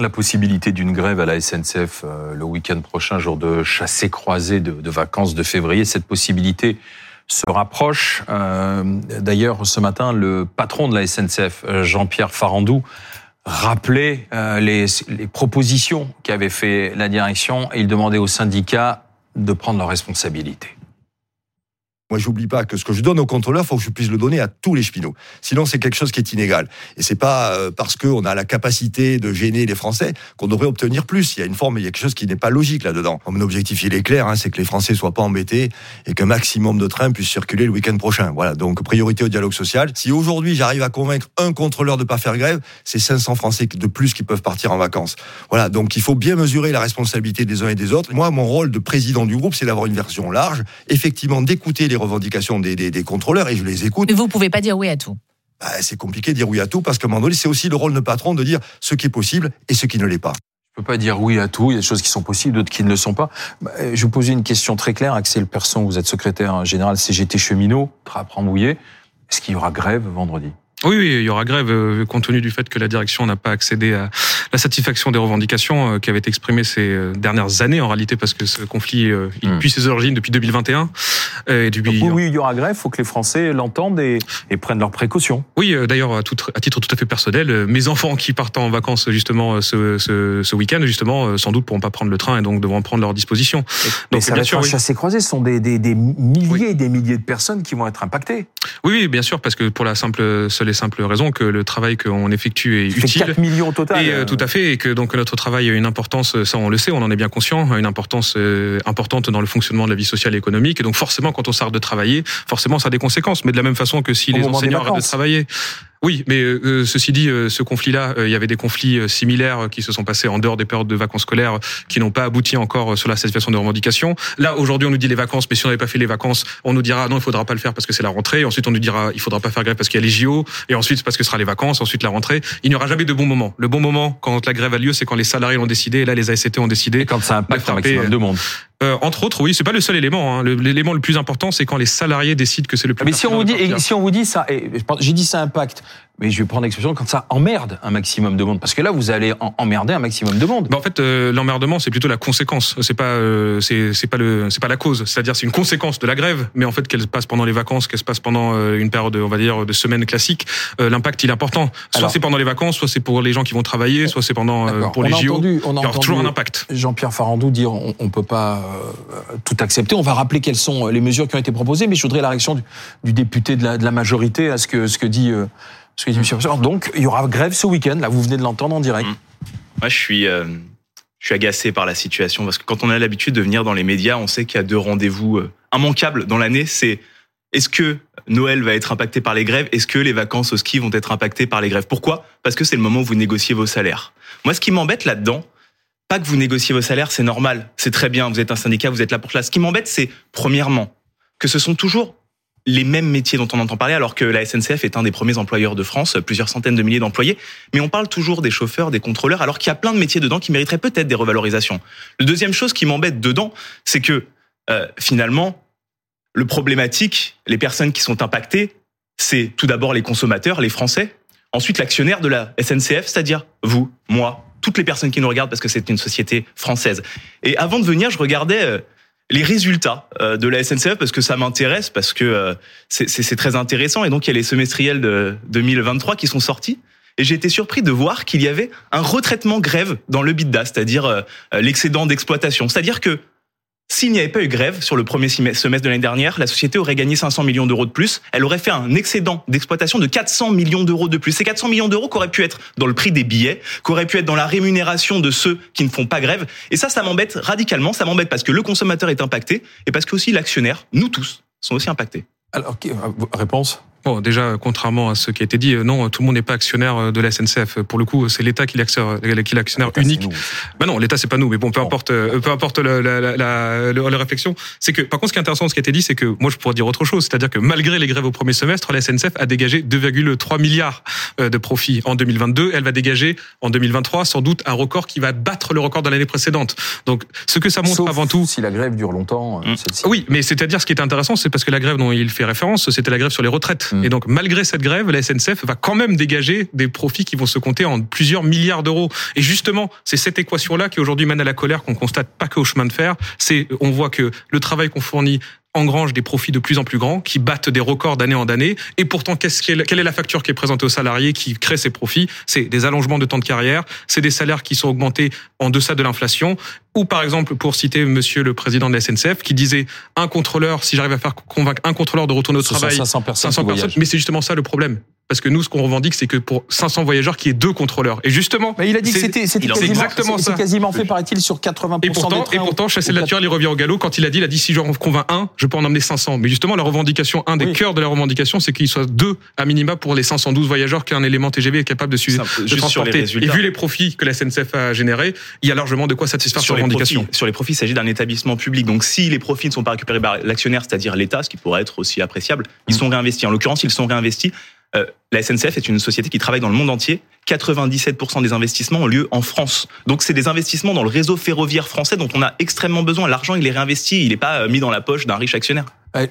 la possibilité d'une grève à la SNCF euh, le week-end prochain, jour de chassé croisé de, vacances de février. Cette possibilité se rapproche. Euh, D'ailleurs, ce matin, le patron de la SNCF, Jean-Pierre Farandou, rappelait euh, les, les, propositions qu'avait fait la direction et il demandait aux syndicats de prendre leurs responsabilités. Moi, j'oublie pas que ce que je donne au contrôleur, faut que je puisse le donner à tous les cheminots. Sinon, c'est quelque chose qui est inégal. Et c'est pas euh, parce qu'on a la capacité de gêner les Français qu'on devrait obtenir plus. Il y a une forme, il y a quelque chose qui n'est pas logique là-dedans. Mon objectif, il est clair, hein, c'est que les Français soient pas embêtés et qu'un maximum de trains puissent circuler le week-end prochain. Voilà. Donc, priorité au dialogue social. Si aujourd'hui, j'arrive à convaincre un contrôleur de pas faire grève, c'est 500 Français de plus qui peuvent partir en vacances. Voilà. Donc, il faut bien mesurer la responsabilité des uns et des autres. Moi, mon rôle de président du groupe, c'est d'avoir une version large, effectivement, d'écouter les revendications des, des, des, contrôleurs et je les écoute. Mais vous pouvez pas dire oui à tout. Bah, c'est compliqué de dire oui à tout parce qu'à un moment donné, c'est aussi le rôle de patron de dire ce qui est possible et ce qui ne l'est pas. Je peux pas dire oui à tout. Il y a des choses qui sont possibles, d'autres qui ne le sont pas. Bah, je vous pose une question très claire. Axel Persson, vous êtes secrétaire général CGT cheminot, Trappe Rambouillet. Est-ce qu'il y aura grève vendredi? Oui, oui, il y aura grève euh, compte tenu du fait que la direction n'a pas accédé à la satisfaction des revendications euh, qui avaient été exprimées ces euh, dernières années en réalité parce que ce conflit il mmh. ses origines depuis 2021 et depuis Donc, oui, il y aura grève, faut que les Français l'entendent et, et, prennent leurs précautions. Oui, d'ailleurs à, à, titre tout à fait personnel, mes enfants qui partent en vacances justement ce, ce, ce week-end justement sans doute pourront pas prendre le train et donc devront prendre leurs dispositions. Donc ça bien sûr, oui. chassé croisé, ce sont des, des, des milliers oui. et des milliers de personnes qui vont être impactées. Oui, oui, bien sûr parce que pour la simple seule et simple raison que le travail qu'on effectue est utile. 4 millions au total. Et, euh, tout à fait, et que donc notre travail a une importance, ça on le sait, on en est bien conscient, une importance euh, importante dans le fonctionnement de la vie sociale et économique. Et donc forcément, quand on s'arrête de travailler, forcément ça a des conséquences. Mais de la même façon que si les enseignants arrêtent de travailler, oui, mais euh, ceci dit, euh, ce conflit-là, euh, il y avait des conflits euh, similaires qui se sont passés en dehors des périodes de vacances scolaires, qui n'ont pas abouti encore sur la situation de revendication. Là, aujourd'hui, on nous dit les vacances, mais si on n'avait pas fait les vacances, on nous dira non, il faudra pas le faire parce que c'est la rentrée. Ensuite, on nous dira il faudra pas faire grève parce qu'il y a les JO, et ensuite parce que ce sera les vacances, ensuite la rentrée. Il n'y aura jamais de bon moment. Le bon moment quand la grève a lieu, c'est quand les salariés l'ont décidé. Et là, les ASCT ont décidé. Et quand ça impacte un maximum de monde. Euh, entre autres, oui, c'est pas le seul élément. Hein. L'élément le plus important, c'est quand les salariés décident que c'est le plus. Mais si on vous dit, et si on vous dit ça, j'ai dit ça impacte, mais je vais prendre l'expression quand ça emmerde un maximum de monde, parce que là vous allez emmerder un maximum de monde. Bah en fait, euh, l'emmerdement c'est plutôt la conséquence. C'est pas, euh, c'est pas le, c'est pas la cause. C'est-à-dire c'est une conséquence de la grève, mais en fait qu'elle se passe pendant les vacances, qu'elle se passe pendant euh, une période, on va dire, de semaine classique, euh, l'impact il est important. Soit c'est pendant les vacances, soit c'est pour les gens qui vont travailler, soit c'est pendant euh, pour on les JO. Entendu, on a il y aura entendu toujours un impact. Jean-Pierre Farandou dire on, on peut pas tout accepter. On va rappeler quelles sont les mesures qui ont été proposées, mais je voudrais la réaction du, du député de la, de la, majorité à ce que ce que dit Donc il y aura grève ce week-end. Là, vous venez de l'entendre en direct. Mmh. Moi, je suis euh, je suis agacé par la situation parce que quand on a l'habitude de venir dans les médias, on sait qu'il y a deux rendez-vous euh, immanquables dans l'année. C'est est-ce que Noël va être impacté par les grèves? Est-ce que les vacances au ski vont être impactées par les grèves? Pourquoi? Parce que c'est le moment où vous négociez vos salaires. Moi, ce qui m'embête là-dedans, pas que vous négociez vos salaires, c'est normal, c'est très bien, vous êtes un syndicat, vous êtes là pour cela. Ce qui m'embête, c'est premièrement que ce sont toujours les mêmes métiers dont on entend parler, alors que la SNCF est un des premiers employeurs de France, plusieurs centaines de milliers d'employés. Mais on parle toujours des chauffeurs, des contrôleurs, alors qu'il y a plein de métiers dedans qui mériteraient peut-être des revalorisations. Le deuxième chose qui m'embête dedans, c'est que euh, finalement, le problématique, les personnes qui sont impactées, c'est tout d'abord les consommateurs, les Français, ensuite l'actionnaire de la SNCF, c'est-à-dire vous, moi, toutes les personnes qui nous regardent parce que c'est une société française. Et avant de venir, je regardais euh, les résultats euh, de la SNCF parce que ça m'intéresse, parce que euh, c'est très intéressant. Et donc, il y a les semestriels de 2023 qui sont sortis. Et j'ai été surpris de voir qu'il y avait un retraitement grève dans le BITDA, c'est-à-dire l'excédent d'exploitation. C'est-à-dire que s'il n'y avait pas eu grève sur le premier semestre de l'année dernière, la société aurait gagné 500 millions d'euros de plus. Elle aurait fait un excédent d'exploitation de 400 millions d'euros de plus. Ces 400 millions d'euros qu'auraient pu être dans le prix des billets, qu'auraient pu être dans la rémunération de ceux qui ne font pas grève. Et ça, ça m'embête radicalement. Ça m'embête parce que le consommateur est impacté et parce que aussi l'actionnaire, nous tous, sont aussi impactés. Alors, réponse? Bon, déjà, contrairement à ce qui a été dit, non, tout le monde n'est pas actionnaire de la SNCF. Pour le coup, c'est l'État qui est l'actionnaire unique. Bah non, l'État c'est pas nous, mais bon, peu importe, bon. peu importe la, la, la, la, la réflexion. C'est que, par contre, ce qui est intéressant, ce qui a été dit, c'est que moi, je pourrais dire autre chose, c'est-à-dire que malgré les grèves au premier semestre, la SNCF a dégagé 2,3 milliards de profits en 2022. Elle va dégager en 2023 sans doute un record qui va battre le record de l'année précédente. Donc, ce que ça montre Sauf avant tout, si la grève dure longtemps, mmh. oui, mais c'est-à-dire ce qui est intéressant, c'est parce que la grève dont il fait référence, c'était la grève sur les retraites. Mmh. Et donc, malgré cette grève, la SNCF va quand même dégager des profits qui vont se compter en plusieurs milliards d'euros. Et justement, c'est cette équation-là qui aujourd'hui mène à la colère qu'on constate pas que au chemin de fer. C'est, on voit que le travail qu'on fournit engrange des profits de plus en plus grands, qui battent des records d'année en année. Et pourtant, qu'est-ce quelle est la facture qui est présentée aux salariés qui crée ces profits? C'est des allongements de temps de carrière, c'est des salaires qui sont augmentés en deçà de l'inflation. Ou par exemple, pour citer Monsieur le président de la SNCF, qui disait un contrôleur, si j'arrive à faire convaincre un contrôleur de retourner au travail, 500 personnes, 500 personnes. Mais c'est justement ça le problème. Parce que nous, ce qu'on revendique, c'est que pour 500 voyageurs, qu'il y ait deux contrôleurs. Et justement, mais il a dit que c'était quasiment, exactement ça. quasiment fait, paraît-il, sur 80% et pourtant, des trains. Et pourtant, chasser la naturel, il revient au galop. Quand il a dit, il a dit, si j'en convainc un, je peux en emmener 500. Mais justement, la revendication, un des oui. cœurs de la revendication, c'est qu'il soit deux à minima pour les 512 voyageurs qu'un élément TGV est capable de, suivre, de transporter. Et vu les profits que la SNCF a générés, il y a largement de quoi satisfaire sur revendication. Profits, sur les profits, il s'agit d'un établissement public. Donc, si les profits ne sont pas récupérés par l'actionnaire, c'est-à-dire l'État, ce qui pourrait être aussi appréciable, ils sont réinvestis. En l'occurrence, ils sont réinvestis euh, la SNCF est une société qui travaille dans le monde entier. 97% des investissements ont lieu en France. Donc c'est des investissements dans le réseau ferroviaire français dont on a extrêmement besoin. L'argent, il est réinvesti, il n'est pas mis dans la poche d'un riche actionnaire.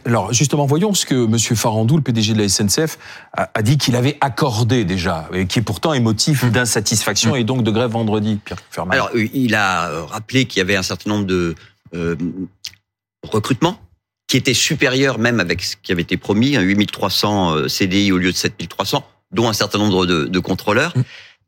Alors justement, voyons ce que M. Farandou, le PDG de la SNCF, a, dit qu'il avait accordé déjà, et qui est pourtant est motif d'insatisfaction et donc de grève vendredi. Pierre Fermat. Alors il a rappelé qu'il y avait un certain nombre de euh, recrutements qui était supérieur même avec ce qui avait été promis, 8300 CDI au lieu de 7300, dont un certain nombre de, de contrôleurs.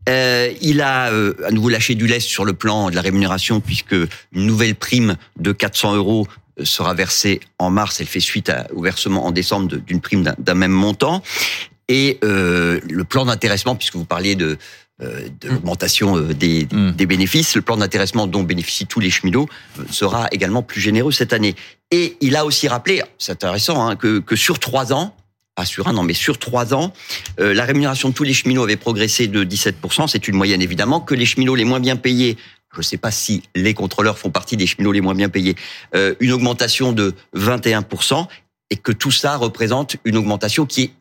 Euh, il a euh, à nouveau lâché du lest sur le plan de la rémunération puisque une nouvelle prime de 400 euros sera versée en mars. Elle fait suite à, au versement en décembre d'une prime d'un même montant. Et euh, le plan d'intéressement, puisque vous parliez de de l'augmentation des, mmh. des, bénéfices. Le plan d'intéressement dont bénéficient tous les cheminots sera également plus généreux cette année. Et il a aussi rappelé, c'est intéressant, hein, que, que sur trois ans, pas sur un an, mais sur trois ans, euh, la rémunération de tous les cheminots avait progressé de 17%. C'est une moyenne évidemment. Que les cheminots les moins bien payés je ne sais pas si les contrôleurs font partie des cheminots les moins bien payés, euh, une augmentation de 21%, et que tout ça représente une augmentation qui est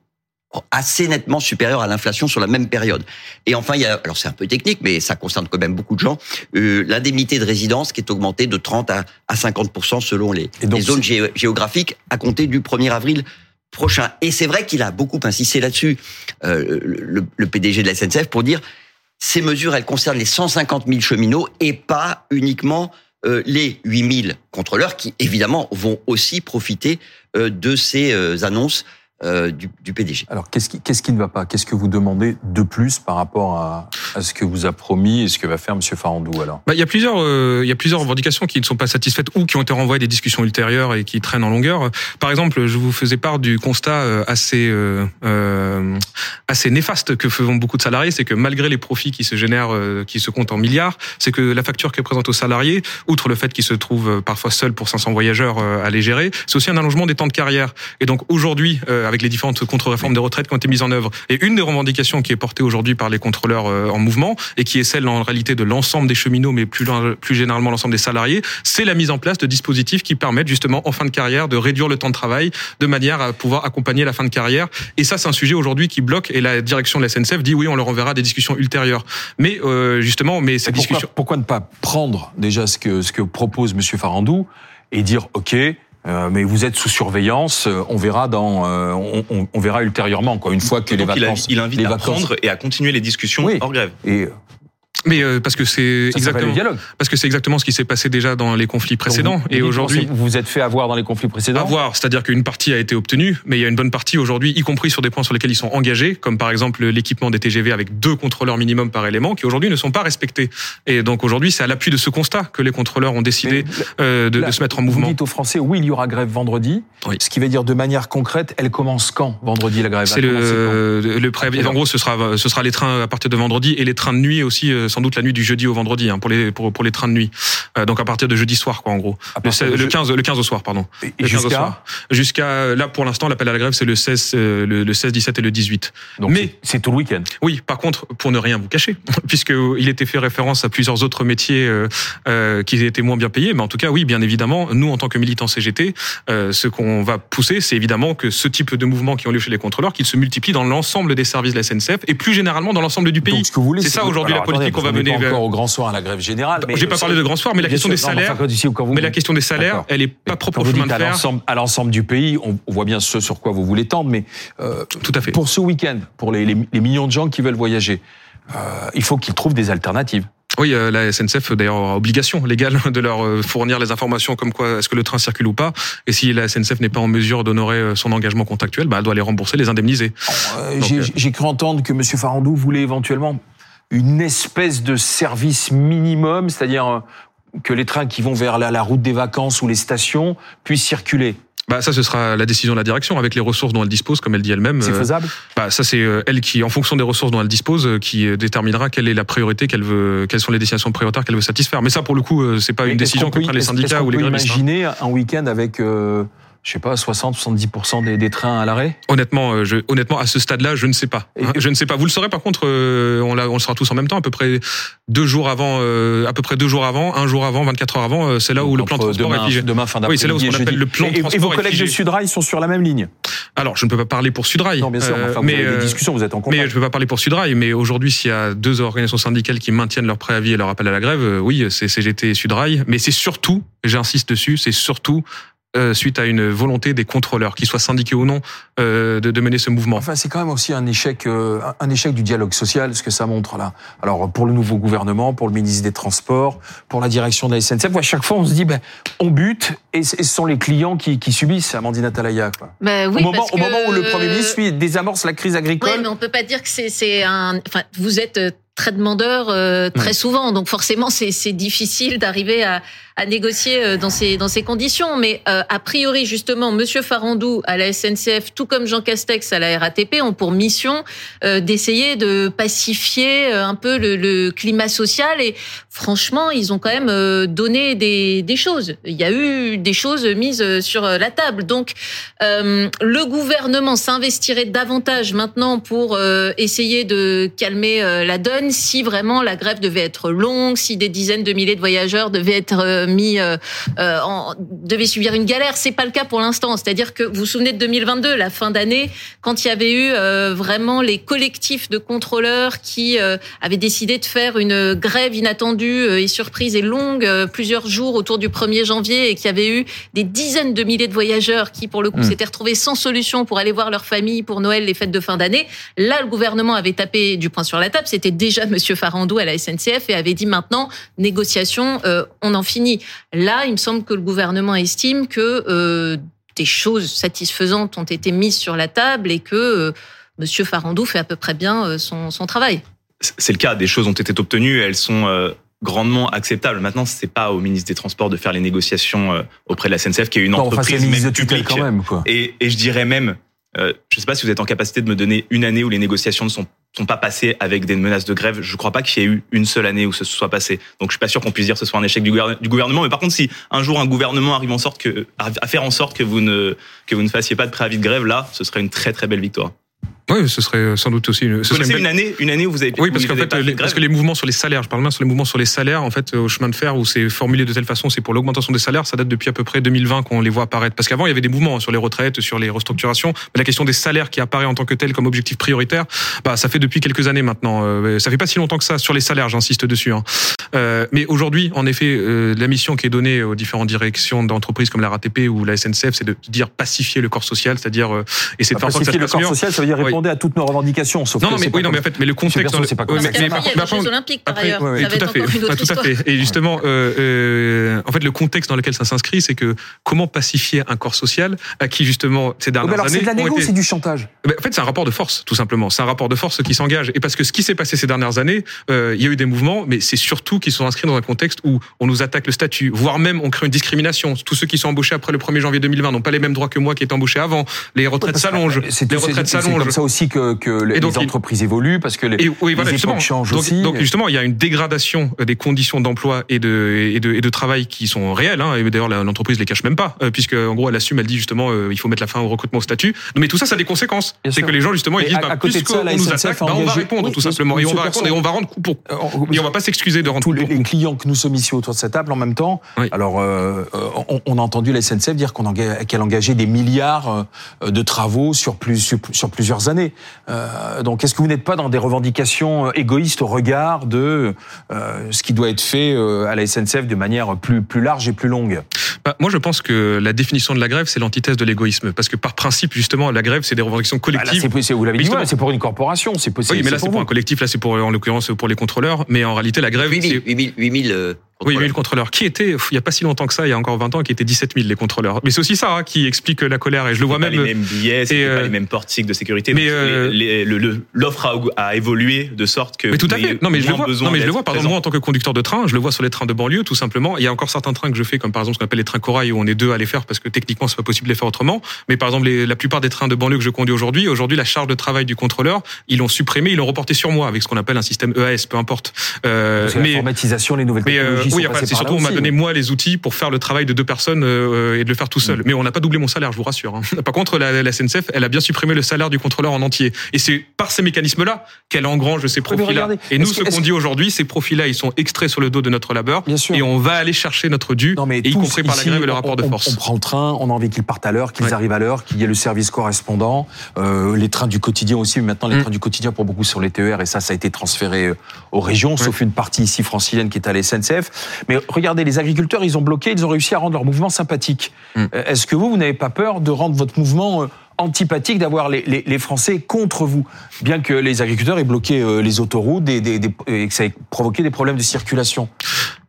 assez nettement supérieur à l'inflation sur la même période. Et enfin, il y a, alors c'est un peu technique, mais ça concerne quand même beaucoup de gens, euh, l'indemnité de résidence qui est augmentée de 30 à, à 50% selon les, les zones géographiques à compter du 1er avril prochain. Et c'est vrai qu'il a beaucoup insisté là-dessus, euh, le, le, PDG de la SNCF, pour dire ces mesures, elles concernent les 150 000 cheminots et pas uniquement euh, les 8 000 contrôleurs qui, évidemment, vont aussi profiter euh, de ces euh, annonces euh, du, du, PDG. Alors, qu'est-ce qui, qu'est-ce qui ne va pas? Qu'est-ce que vous demandez de plus par rapport à, à, ce que vous a promis et ce que va faire M. Farandou alors? Bah, Il y a plusieurs, euh, il y a plusieurs revendications qui ne sont pas satisfaites ou qui ont été renvoyées à des discussions ultérieures et qui traînent en longueur. Par exemple, je vous faisais part du constat euh, assez euh, assez néfaste que font beaucoup de salariés, c'est que malgré les profits qui se génèrent, qui se comptent en milliards, c'est que la facture qui est présente aux salariés, outre le fait qu'ils se trouvent parfois seuls pour 500 voyageurs à les gérer, c'est aussi un allongement des temps de carrière. Et donc aujourd'hui, avec les différentes contre-réformes des retraites qui ont été mises en œuvre. Et une des revendications qui est portée aujourd'hui par les contrôleurs euh, en mouvement et qui est celle en réalité de l'ensemble des cheminots, mais plus, plus généralement l'ensemble des salariés, c'est la mise en place de dispositifs qui permettent justement en fin de carrière de réduire le temps de travail de manière à pouvoir accompagner la fin de carrière. Et ça, c'est un sujet aujourd'hui qui bloque et la direction de la SNCF dit oui, on leur enverra des discussions ultérieures. Mais euh, justement, mais ces pourquoi, discussions. Pourquoi ne pas prendre déjà ce que ce que propose Monsieur Farandou et dire ok euh, mais vous êtes sous surveillance. Euh, on verra dans, euh, on, on, on, verra ultérieurement, quoi. Une fois que Donc les vacances, il, invite les à vacances... prendre et à continuer les discussions oui. hors grève. Et mais euh, parce que c'est exactement parce que c'est exactement ce qui s'est passé déjà dans les conflits précédents vous, et aujourd'hui vous vous êtes fait avoir dans les conflits précédents. Avoir, c'est-à-dire qu'une partie a été obtenue, mais il y a une bonne partie aujourd'hui, y compris sur des points sur lesquels ils sont engagés, comme par exemple l'équipement des TGV avec deux contrôleurs minimum par élément, qui aujourd'hui ne sont pas respectés. Et donc aujourd'hui, c'est à l'appui de ce constat que les contrôleurs ont décidé euh, de, là, de, se mettre en mouvement. Vous dites aux Français, oui, il y aura grève vendredi. Oui. Ce qui veut dire de manière concrète, elle commence quand vendredi la grève? C'est le, le préavis. En gros, ce sera ce sera les trains à partir de vendredi et les trains de nuit aussi, euh, sans doute la nuit du jeudi au vendredi hein, pour les pour, pour les trains de nuit. Euh, donc à partir de jeudi soir quoi en gros. Le, le, 15 le 15 au soir pardon. Et, et jusqu'à jusqu'à là pour l'instant l'appel à la grève c'est le 16 euh, le, le, 16 17 et le 18. Donc Mais c'est tout le week-end. Oui, par contre pour ne rien vous cacher puisque il était fait référence à plusieurs autres métiers euh, euh, qui étaient moins bien payés mais en tout cas oui, bien évidemment, nous en tant que militants CGT, ce qu'on va pousser c'est évidemment que ce type de mouvements qui ont lieu chez les contrôleurs qu'ils se multiplient dans l'ensemble des services de la SNCF et plus généralement dans l'ensemble du pays. C'est ça aujourd'hui la politique qu'on va mener encore au grand soir à la grève générale. J'ai pas parlé de grand soir, mais la question des salaires. Mais la question des salaires, elle est pas propre au chemin de fer. À l'ensemble du pays, on voit bien ce sur quoi vous voulez tendre, mais euh, tout à fait. Pour ce week-end, pour les, les, millions de gens qui veulent voyager, euh, il faut qu'ils trouvent des alternatives. Oui, euh, la SNCF d'ailleurs aura obligation légale de leur fournir les informations comme quoi est-ce que le train circule ou pas. Et si la SNCF n'est pas en mesure d'honorer son engagement contractuel, bah, elle doit les rembourser, les indemniser. J'ai cru entendre que M. Farandou voulait éventuellement une espèce de service minimum, c'est-à-dire que les trains qui vont vers la route des vacances ou les stations puissent circuler. Bah ça, ce sera la décision de la direction avec les ressources dont elle dispose, comme elle dit elle-même. C'est faisable. Bah ça, c'est elle qui, en fonction des ressources dont elle dispose, qui déterminera quelle est la priorité qu'elle veut, quelles sont les destinations prioritaires qu'elle veut satisfaire. Mais ça, pour le coup, c'est pas une décision que prennent les syndicats ou les grévistes. Hein. Imaginer un week-end avec je sais pas, 60-70% des, des, trains à l'arrêt? Honnêtement, euh, je, honnêtement, à ce stade-là, je ne sais pas. Hein, je ne sais pas. Vous le saurez par contre, euh, on, on le sera tous en même temps, à peu près deux jours avant, euh, à peu près deux jours avant, un jour avant, 24 heures avant, c'est là où le plan de transport demain, est figé. Demain, fin Oui, c'est là où on appelle le plan de transport. Et vos collègues de Sudrail sont sur la même ligne? Alors, je ne peux pas parler pour Sudrail. Non, bien sûr, enfin, mais, vous avez des discussions, vous êtes en contact. Mais je ne peux pas parler pour Sudrail, mais aujourd'hui, s'il y a deux organisations syndicales qui maintiennent leur préavis et leur appel à la grève, oui, c'est CGT et Sudrail, mais c'est surtout, j'insiste dessus, c'est surtout euh, suite à une volonté des contrôleurs, qu'ils soient syndiqués ou non, euh, de, de, mener ce mouvement. Enfin, c'est quand même aussi un échec, euh, un échec du dialogue social, ce que ça montre là. Alors pour le nouveau gouvernement, pour le ministre des Transports, pour la direction de la SNCF, à chaque fois on se dit, ben, on bute et ce sont les clients qui, qui subissent, Amandine Atalaya. Quoi. Ben oui, au, moment, au moment où le Premier ministre lui, désamorce la crise agricole. Oui, mais on peut pas dire que c'est un. Enfin, vous êtes très demandeur euh, très souvent, donc forcément c'est difficile d'arriver à, à négocier euh, dans ces dans ces conditions. Mais euh, a priori justement, Monsieur Farandou à la SNCF, tout comme Jean Castex à la RATP, ont pour mission d'essayer de pacifier un peu le, le, climat social. Et franchement, ils ont quand même donné des, des choses. Il y a eu des choses mises sur la table. Donc le gouvernement s'investirait davantage maintenant pour essayer de calmer la donne si vraiment la grève devait être longue, si des dizaines de milliers de voyageurs devaient être euh, mis, euh, euh, en, devaient subir une galère. C'est pas le cas pour l'instant. C'est-à-dire que vous vous souvenez de 2022, la fin d'année, quand il y avait eu vraiment les collectifs de contrôleurs qui avaient décidé de faire une grève inattendue et surprise et longue, plusieurs jours autour du 1er janvier, et qu'il y avait eu des dizaines de milliers de voyageurs qui, pour le coup, hmm. s'étaient retrouvés sans solution pour aller voir leur famille pour Noël, les fêtes de fin d'année. Là, le gouvernement avait tapé du poing sur la table. C'était déjà Monsieur Farandou à la SNCF et avait dit maintenant négociation, euh, on en finit. Là, il me semble que le gouvernement estime que euh, des choses satisfaisantes ont été mises sur la table et que euh, Monsieur Farandou fait à peu près bien son, travail. C'est le cas. Des choses ont été obtenues. Elles sont grandement acceptables. Maintenant, c'est pas au ministre des Transports de faire les négociations auprès de la SNCF, qui est une entreprise même publique. Quand même, quoi. Et, et je dirais même, je ne sais pas si vous êtes en capacité de me donner une année où les négociations ne sont pas passés avec des menaces de grève. Je ne crois pas qu'il y ait eu une seule année où ce soit passé. Donc je suis pas sûr qu'on puisse dire que ce soit un échec du, gouvernement. Mais par contre, si un jour un gouvernement arrive en sorte que, à faire en sorte vous ne que vous ne fassiez pas de préavis de grève, là, ce serait une très très belle victoire. Oui, ce serait sans doute aussi une. Ce vous une, année, une année où vous avez. Oui, parce qu'en fait, parce que les mouvements sur les salaires, je parle même sur les mouvements sur les salaires, en fait, au chemin de fer où c'est formulé de telle façon, c'est pour l'augmentation des salaires, ça date depuis à peu près 2020 qu'on les voit apparaître. Parce qu'avant, il y avait des mouvements hein, sur les retraites, sur les restructurations, mais la question des salaires qui apparaît en tant que tel comme objectif prioritaire, bah, ça fait depuis quelques années maintenant. Euh, ça fait pas si longtemps que ça sur les salaires, j'insiste dessus. Hein. Euh, mais aujourd'hui, en effet, euh, la mission qui est donnée aux différentes directions d'entreprises comme la RATP ou la SNCF, c'est de dire pacifier le corps social, c'est-à-dire euh, et c'est de faire pacifier le corps social, ça veut dire répondre à toutes nos revendications non, mais, oui, non, mais en fait, mais le contexte. Dans le... pas comme ça. Mais, Jeux Olympiques par ailleurs. Tout à fait. Tout à fait. Et justement, euh, euh, en fait, le contexte dans lequel ça s'inscrit, c'est que comment pacifier un corps social à qui justement ces dernières alors, années. C'est de la négo, c'est du chantage. En fait, c'est un rapport de force, tout simplement. C'est un rapport de force qui s'engage. Et parce que ce qui s'est passé ces dernières années, euh, il y a eu des mouvements, mais c'est surtout qu'ils sont inscrits dans un contexte où on nous attaque le statut, voire même on crée une discrimination. Tous ceux qui sont embauchés après le 1er janvier 2020 n'ont pas les mêmes droits que moi qui est embauché avant. Les retraites s'allongent. Les retraites s'allongent. Aussi que, que les entreprises évoluent parce que les, et, oui, voilà, changent donc, aussi. Donc justement, il y a une dégradation des conditions d'emploi et de, et de, et de travail qui sont réelles. Hein, et d'ailleurs, l'entreprise les cache même pas, euh, puisque en gros, elle assume, elle dit justement, euh, il faut mettre la fin au recrutement au statut. Mais tout ça, ça a des conséquences. C'est que les gens justement, ils disent, bah, plus qu'on nous attaque, bah, on va répondre tout simplement, et on va répondre et on va rendre coup pour. Euh, et on va pas s'excuser de rendre tous les, clients que nous sommes ici autour de cette table en même temps. Alors, euh, on, a entendu la SNCF dire qu'elle engageait des milliards de travaux sur, plus, années. Euh, donc, est-ce que vous n'êtes pas dans des revendications égoïstes au regard de euh, ce qui doit être fait à la SNCF de manière plus, plus large et plus longue? Bah, Moi, je pense que la définition de la grève, c'est l'antithèse de l'égoïsme. Parce que par principe, justement, la grève, c'est des revendications bah, collectives. c'est, vous l'avez dit, c'est pour une corporation. C'est possible. Oui, mais là, c'est pour, un collectif. Là, c'est pour, en l'occurrence, pour les contrôleurs. Mais en réalité, la grève. 8000, 8000, 8000 oui, 8000 contrôleurs. Qui était, il n'y a pas si longtemps que ça, il y a encore 20 ans, qui étaient 17 000 les contrôleurs. Mais c'est aussi ça hein, qui explique la colère. Et je le vois même. Pas les mêmes billets, c'est pas euh, les mêmes portiques de sécurité. Mais euh, l'offre a, a, évolué de sorte que. Mais tout à fait. Non, mais je le vois. Non, mais je le vois. Par exemple, moi, en tant que conducteur de train, je le vois sur les trains de banlieue, tout simplement. Il y a encore certains trains que je fais, comme par exemple ce qu'on appelle les trains corail, où on est deux à les faire parce que techniquement, c'est pas possible de les faire autrement. Mais par exemple, la plupart des trains de banlieue que je conduis aujourd'hui, aujourd'hui, la charge de travail du contrôleur, ils l'ont supprimé, ils l'ont reporté sur moi avec ce qu'on appelle un système EAS, peu importe. Euh, mais l'informatisation, les nouvelles technologies. Oui, c'est surtout m'a donné moi les outils pour faire le travail de deux personnes euh, et de le faire tout seul. Mm. Mais on n'a pas doublé mon salaire, je vous rassure. Hein. Par contre, la, la, SNCF, elle a bien supprimé le salaire du contrôleur en entier. Et c'est par ces mécanismes-là qu'elle engrange ces profils-là. Et nous, ce qu'on dit aujourd'hui, ces profils-là, ils sont extraits sur le dos de notre labeur. Et on va aller chercher notre dû, et y compris par la grève et le rapport de force. On, prend le train, on a envie qu'ils partent à l'heure, qu'ils arrivent à l'heure, qu'il y ait le service correspondant, euh, les trains du quotidien aussi. Mais maintenant, les mm. trains du quotidien pour beaucoup sur les TER, et ça, ça a été transféré euh, aux régions, sauf une partie ici francilienne qui est à la SNCF. Mais regardez, les agriculteurs, ils ont bloqué, ils ont réussi à rendre leur mouvement sympathique. Hmm. Euh, est-ce que vous, vous n'avez pas peur de rendre votre mouvement euh, antipathique, d'avoir les, les, Français contre vous? Bien que les agriculteurs aient bloqué euh, les autoroutes et que ça ait provoqué des problèmes de circulation.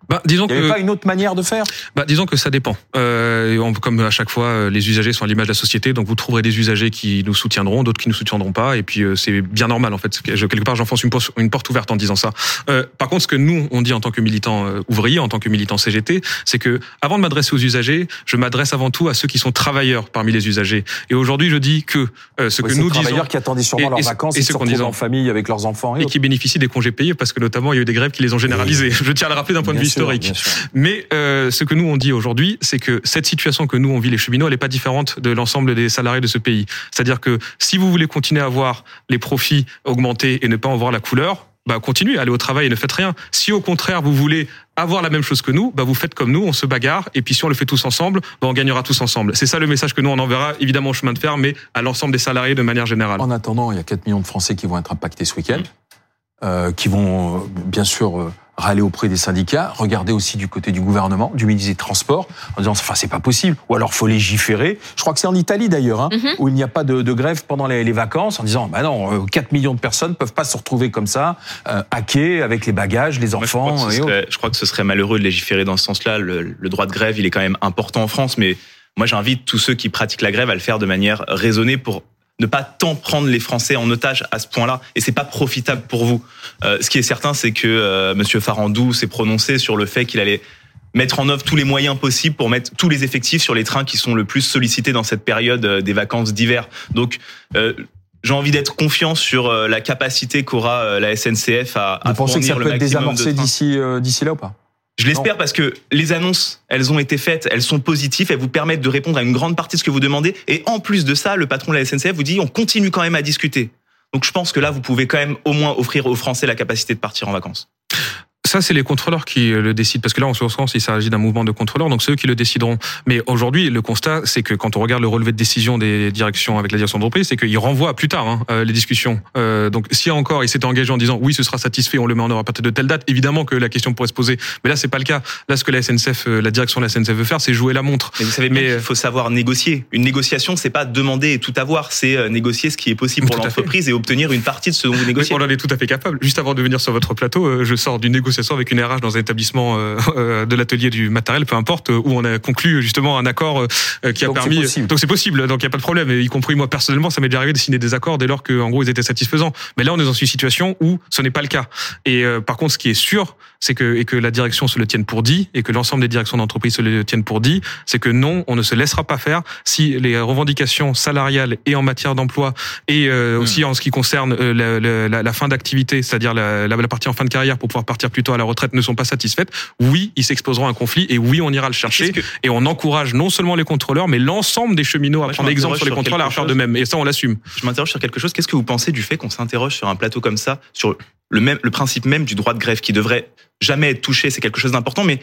Bah, disons Il n'y avait pas une autre manière de faire? Bah, Disons que ça dépend. Euh, comme à chaque fois, euh, les usagers sont à l'image de la société, donc vous trouverez des usagers qui nous soutiendront, d'autres qui nous soutiendront pas, et puis euh, c'est bien normal en fait. Je, quelque part, j'enfonce une, une, porte ouverte en disant ça. Euh, par contre, ce que nous on dit en tant que militants euh, ouvriers, en tant que militants CGT, c'est que avant de m'adresser aux usagers, je m'adresse avant tout à ceux qui sont travailleurs parmi les usagers. Et aujourd'hui, je dis que ce que nous disons, travailleurs qui attendaient sûrement leurs vacances et, et ceux qu'on dit en famille avec leurs enfants et, qui bénéficient des congés payés, parce que notamment il y a eu des grèves qui les ont généralisés. Je tiens à le rappeler d'un point de vue historique. Mais euh, ce que nous on dit aujourd'hui, c'est que cette situation que nous on vit les cheminots, elle n'est pas différente de l'ensemble des salariés de ce pays. C'est-à-dire que si vous voulez continuer à voir les profits augmenter et ne pas en voir la couleur, bah continuez, allez au travail et ne faites rien. Si au contraire vous voulez avoir la même chose que nous, bah vous faites comme nous, on se bagarre et puis si on le fait tous ensemble, bah on gagnera tous ensemble. C'est ça le message que nous on enverra évidemment au chemin de fer, mais à l'ensemble des salariés de manière générale. En attendant, il y a 4 millions de Français qui vont être impactés ce week-end, euh, qui vont euh, bien sûr râler auprès des syndicats, regarder aussi du côté du gouvernement, du ministre des Transports, en disant enfin c'est pas possible, ou alors faut légiférer. Je crois que c'est en Italie d'ailleurs, hein, mhm. où il n'y a pas de, de grève pendant les, les, vacances, en disant bah non, 4 euh, millions de personnes peuvent pas se retrouver comme ça, euh, hackés avec les bagages, les enfants. je, crois serait, je, crois que ce seit malheureux de légiférer dans ce sens-là. Le, le droit de grève, il est quand même important en France, mais moi j'invite tous ceux qui pratiquent la grève à le faire de manière raisonnée pour ne pas tant prendre les Français en otage à ce point-là, et c'est pas profitable pour vous. Euh, ce qui est certain, c'est que euh, Monsieur Farandou s'est prononcé sur le fait qu'il allait mettre en œuvre tous les moyens possibles pour mettre tous les effectifs sur les trains qui sont le plus sollicités dans cette période euh, des vacances d'hiver. Donc euh, j'ai envie d'être confiant sur la capacité qu'aura la SNCF à, à Vous pensez que ça peut être désamorcé d'ici d'ici là ou pas? Je l'espère parce que les annonces, elles ont été faites, elles sont positives, elles vous permettent de répondre à une grande partie de ce que vous demandez. Et en plus de ça, le patron de la SNCF vous dit on continue quand même à discuter. Donc je pense que là, vous pouvez quand même au moins offrir aux Français la capacité de partir en vacances. Ça, c'est les contrôleurs qui le décident, parce que là, en ce sens, il s'agit d'un mouvement de contrôleurs, donc c'est eux qui le décideront. Mais aujourd'hui, le constat, c'est que quand on regarde le relevé de décision des directions avec la direction d'entreprise, c'est qu'ils renvoient plus tard hein, euh, les discussions. Euh, donc, si encore il s'était engagé en disant oui, ce sera satisfait, on le met en œuvre à partir de telle date, évidemment que la question pourrait se poser. Mais là, c'est pas le cas. Là, ce que la SNCF, euh, la direction de la SNCF veut faire, c'est jouer la montre. Mais vous savez bien qu'il faut savoir négocier. Une négociation, c'est pas demander et tout avoir, c'est négocier ce qui est possible pour l'entreprise et obtenir une partie de ce dont vous négociez. on en est tout à fait capable. Juste avant de venir sur votre plateau, je sors d'une négociation avec une RH dans un établissement euh, euh, de l'atelier du matériel, peu importe, où on a conclu justement un accord euh, qui a permis. Donc c'est possible, donc il n'y a pas de problème. Y compris moi personnellement, ça m'est déjà arrivé de signer des accords dès lors qu'en gros ils étaient satisfaisants. Mais là, on est dans une situation où ce n'est pas le cas. Et par contre, ce qui est sûr, c'est que et que la direction se le tienne pour dit et que l'ensemble des directions d'entreprise se le tiennent pour dit, c'est que non, on ne se laissera pas faire si les revendications salariales et en matière d'emploi et hmm. aussi en ce qui concerne la, la, la fin d'activité, c'est-à-dire la, la, partie en fin de carrière pour pouvoir partir plus tôt à la retraite ne sont pas satisfaites, oui, ils s'exposeront à un conflit et oui, on ira le chercher. Et on encourage non seulement les contrôleurs, mais l'ensemble des cheminots à prendre exemple sur les contrôleurs à faire de même. Et ça, on l'assume. Je m'interroge sur quelque chose. Qu'est-ce que vous pensez du fait qu'on s'interroge sur un plateau comme ça, sur le même, le principe même du droit de grève qui devrait jamais être touché, c'est quelque chose d'important, mais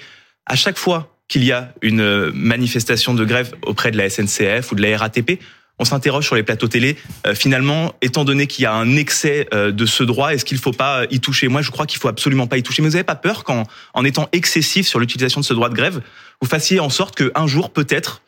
à chaque fois qu'il y a une manifestation de grève auprès de la SNCF ou de la RATP, on s'interroge sur les plateaux télé. Euh, finalement, étant donné qu'il y a un excès euh, de ce droit, est-ce qu'il ne faut pas y toucher? Moi, je crois qu'il faut absolument pas y toucher. Mais vous n'avez pas peur qu'en en étant excessif sur l'utilisation de ce droit de grève, vous fassiez en sorte qu'un jour, peut-être,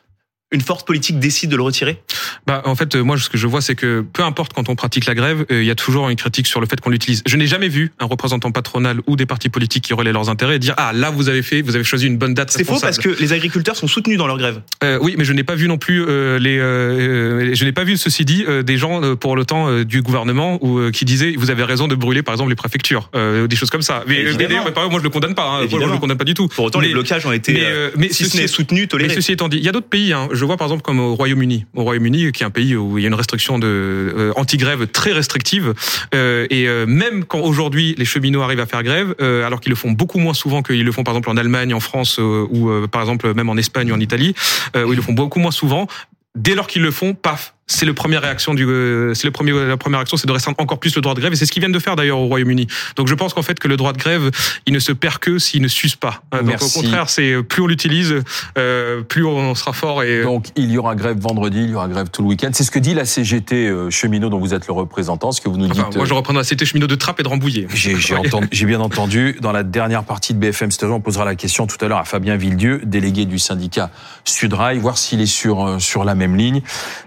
une force politique décide de le retirer? Bah, En fait, moi, ce que je vois, c'est que peu importe quand on pratique la grève, euh, il y a toujours une critique sur le fait qu'on l'utilise. Je n'ai jamais vu un représentant patronal ou des partis politiques qui relaient leurs intérêts dire ah là vous avez fait, vous avez choisi une bonne date. C'est faux parce que les agriculteurs sont soutenus dans leur grève. Euh, oui, mais je n'ai pas vu non plus euh, les. Euh, je n'ai pas vu ceci dit euh, des gens pour le temps du gouvernement ou qui disaient vous avez raison de brûler par exemple les préfectures, des choses comme ça. Mais, mais d'ailleurs, moi je le condamne pas. Hein, moi, je le condamne pas du tout. Pour autant, mais, les blocages ont été mais, mais si ce n'est soutenu, tolérés. Mais ceci étant dit, il y a d'autres pays. Hein, je vois par exemple comme au Royaume-Uni. Au Royaume-Uni, qui est un pays où il y a une restriction de euh, anti-grève très restrictive, euh, et euh, même quand aujourd'hui les cheminots arrivent à faire grève, euh, alors qu'ils le font beaucoup moins souvent qu'ils le font par exemple en Allemagne, en France euh, ou euh, par exemple même en Espagne ou en Italie, où ils le font beaucoup moins souvent. Dès lors qu'ils le font, paf, c'est le première réaction du, c'est le premier, la première réaction, c'est de restreindre encore plus le droit de grève, et c'est ce qu'ils viennent de faire d'ailleurs au Royaume-Uni. Donc je pense qu'en fait que le droit de grève, il ne se perd que s'il ne s'use pas. Donc Merci. au contraire, c'est plus on l'utilise, euh, plus on sera fort. Et donc il y aura grève vendredi, il y aura grève tout le week-end. C'est ce que dit la CGT euh, cheminot dont vous êtes le représentant. Ce que vous nous dites. Enfin, moi, je reprends la CGT cheminot de Trappe et de Rambouillet. J'ai entendu, bien entendu. Dans la dernière partie de BFM Stereo, on posera la question tout à l'heure à Fabien Villedieu, délégué du syndicat Sudrail, voir s'il est sur sur la même ligne.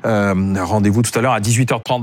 Euh, Rendez-vous tout à l'heure à 18h30.